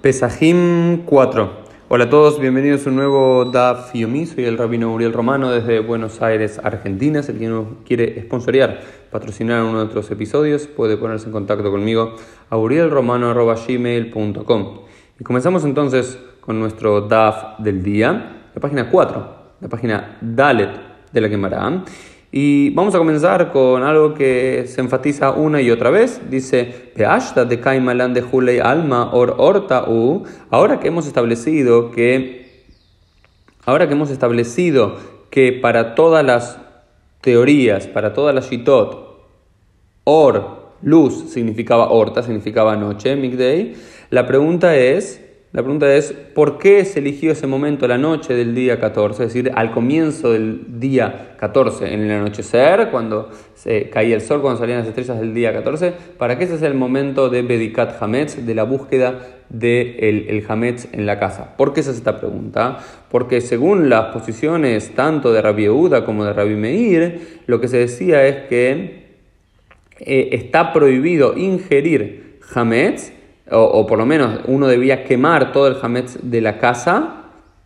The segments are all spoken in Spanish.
Pesajim 4. Hola a todos, bienvenidos a un nuevo DAF Yomi. Soy el rabino Uriel Romano desde Buenos Aires, Argentina. Si alguien quiere sponsorear, patrocinar uno de nuestros episodios, puede ponerse en contacto conmigo a urielromano.gmail.com. Y comenzamos entonces con nuestro DAF del día, la página 4, la página Dalet de la Gemara. Y vamos a comenzar con algo que se enfatiza una y otra vez. Dice, de de Hulei Alma or Orta U. Ahora que hemos establecido que, ahora que hemos establecido que para todas las teorías, para todas las shitot, or, luz significaba horta, significaba noche, midday. La pregunta es, la pregunta es, ¿por qué se eligió ese momento, la noche del día 14? Es decir, al comienzo del día 14, en el anochecer, cuando se caía el sol, cuando salían las estrellas del día 14, para que ese sea el momento de Bedikat Hametz, de la búsqueda del de el Hametz en la casa. ¿Por qué se hace esta pregunta? Porque según las posiciones tanto de Rabbi Yehuda como de Rabbi Meir, lo que se decía es que eh, está prohibido ingerir Hametz o, por lo menos uno debía quemar todo el hametz de la casa,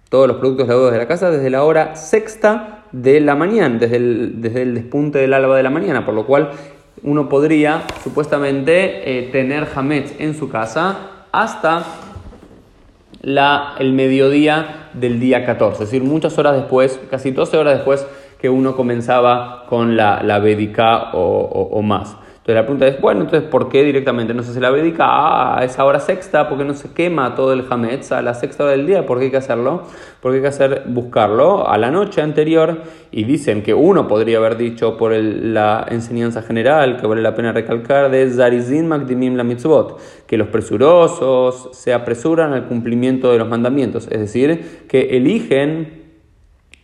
todos los productos lavados de la casa, desde la hora sexta de la mañana, desde el, desde el despunte del alba de la mañana, por lo cual uno podría supuestamente eh, tener hametz en su casa hasta la, el mediodía del día 14, es decir, muchas horas después, casi 12 horas después que uno comenzaba con la, la o más. Entonces la pregunta es, bueno, entonces ¿por qué directamente no se hace la védica a esa hora sexta? ¿Por qué no se quema todo el hametz a la sexta hora del día? ¿Por qué hay que hacerlo? Porque hay que hacer, buscarlo a la noche anterior y dicen que uno podría haber dicho por la enseñanza general, que vale la pena recalcar, de Zarizin Magdimim la mitzvot, que los presurosos se apresuran al cumplimiento de los mandamientos, es decir, que eligen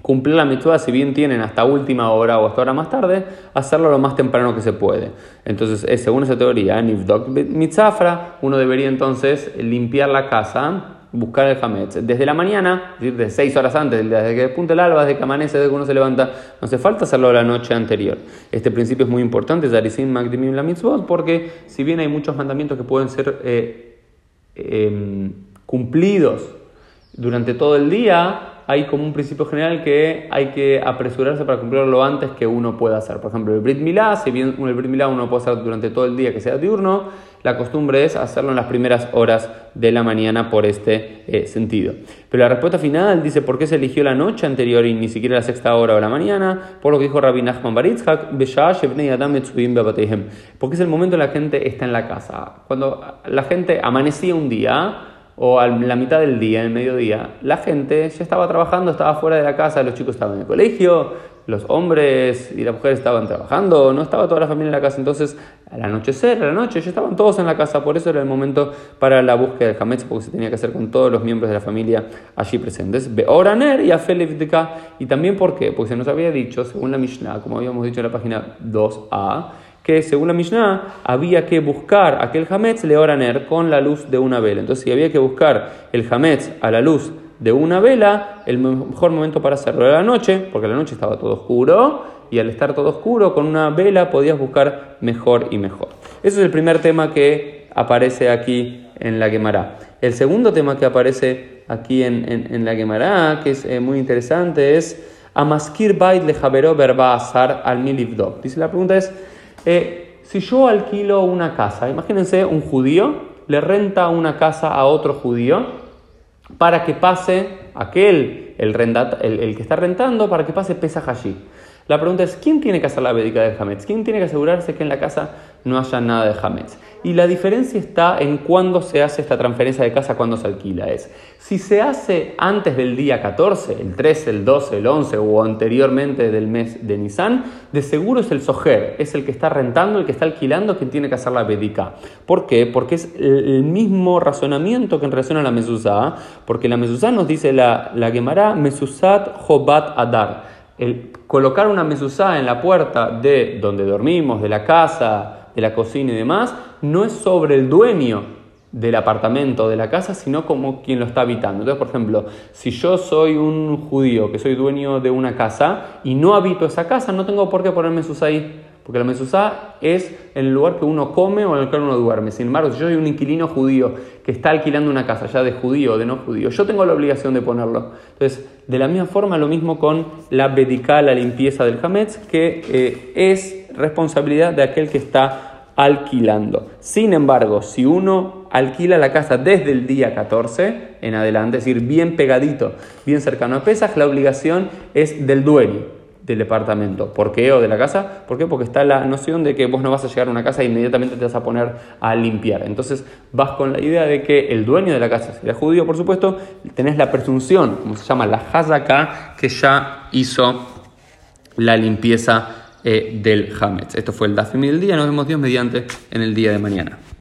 cumplir la mitzvah, si bien tienen hasta última hora o hasta hora más tarde, hacerlo lo más temprano que se puede. Entonces, según esa teoría, Nifdok mitzafra, uno debería entonces limpiar la casa, buscar el hametz. Desde la mañana, desde seis horas antes, desde que despunte el alba, desde que amanece, desde que uno se levanta, no hace falta hacerlo la noche anterior. Este principio es muy importante, Zarisim Magdimim la mitzvot, porque si bien hay muchos mandamientos que pueden ser eh, em, cumplidos durante todo el día, hay como un principio general que hay que apresurarse para cumplirlo lo antes que uno pueda hacer. Por ejemplo, el Brit Milá, si bien el Brit Milá uno puede hacer durante todo el día que sea diurno, la costumbre es hacerlo en las primeras horas de la mañana por este eh, sentido. Pero la respuesta final dice por qué se eligió la noche anterior y ni siquiera la sexta hora o la mañana, por lo que dijo Rabbi Nachman Baritzhak, porque es el momento en la gente está en la casa. Cuando la gente amanecía un día, o a la mitad del día, en el mediodía, la gente ya estaba trabajando, estaba fuera de la casa, los chicos estaban en el colegio, los hombres y las mujeres estaban trabajando, no estaba toda la familia en la casa. Entonces, al anochecer, a la noche, ya estaban todos en la casa, por eso era el momento para la búsqueda del Hametz, porque se tenía que hacer con todos los miembros de la familia allí presentes. Beoraner y Afelevdika, y también por qué, porque se nos había dicho, según la Mishnah, como habíamos dicho en la página 2a, que según la Mishnah había que buscar aquel Hametz Leoraner con la luz de una vela. Entonces, si había que buscar el Hametz a la luz de una vela, el mejor momento para hacerlo era la noche, porque la noche estaba todo oscuro y al estar todo oscuro con una vela podías buscar mejor y mejor. Ese es el primer tema que aparece aquí en la Gemara. El segundo tema que aparece aquí en, la Gemara, que es eh, muy interesante, es Amaskir Bait le Javeró Verba Azar al Milivdok. Dice la pregunta es eh, si yo alquilo una casa, imagínense un judío le renta una casa a otro judío para que pase aquel, el, el, que está rentando, para que pase pesa allí. La pregunta es, ¿quién tiene que hacer la védica del Hametz? ¿Quién tiene que asegurarse que en la casa no haya nada de Hametz? Y la diferencia está en cuándo se hace esta transferencia de casa, cuándo se alquila. Es, si se hace antes del día 14, el 13, el 12, el 11 o anteriormente del mes de Nisan, de seguro es el sojer, es el que está rentando, el que está alquilando, quien tiene que hacer la védica. ¿Por qué? Porque es el mismo razonamiento que en relación a la mezuzá, porque la mezuzá nos dice la, la Gemara, mezuzat jobat adar el colocar una mesuzá en la puerta de donde dormimos, de la casa, de la cocina y demás, no es sobre el dueño del apartamento, de la casa, sino como quien lo está habitando. Entonces, por ejemplo, si yo soy un judío que soy dueño de una casa y no habito esa casa, no tengo por qué poner mesuzá ahí porque la mezuzá es el lugar que uno come o en el que uno duerme. Sin embargo, si yo soy un inquilino judío que está alquilando una casa, ya de judío o de no judío, yo tengo la obligación de ponerlo. Entonces, de la misma forma, lo mismo con la bedicá, la limpieza del hametz, que eh, es responsabilidad de aquel que está alquilando. Sin embargo, si uno alquila la casa desde el día 14 en adelante, es decir, bien pegadito, bien cercano a Pesaj, la obligación es del dueño del departamento. ¿Por qué? ¿O de la casa? ¿Por qué? Porque está la noción de que vos no vas a llegar a una casa e inmediatamente te vas a poner a limpiar. Entonces vas con la idea de que el dueño de la casa, si judío por supuesto, tenés la presunción, como se llama la hazaka, que ya hizo la limpieza eh, del Hametz. Esto fue el Dafim del día. Nos vemos Dios mediante en el día de mañana.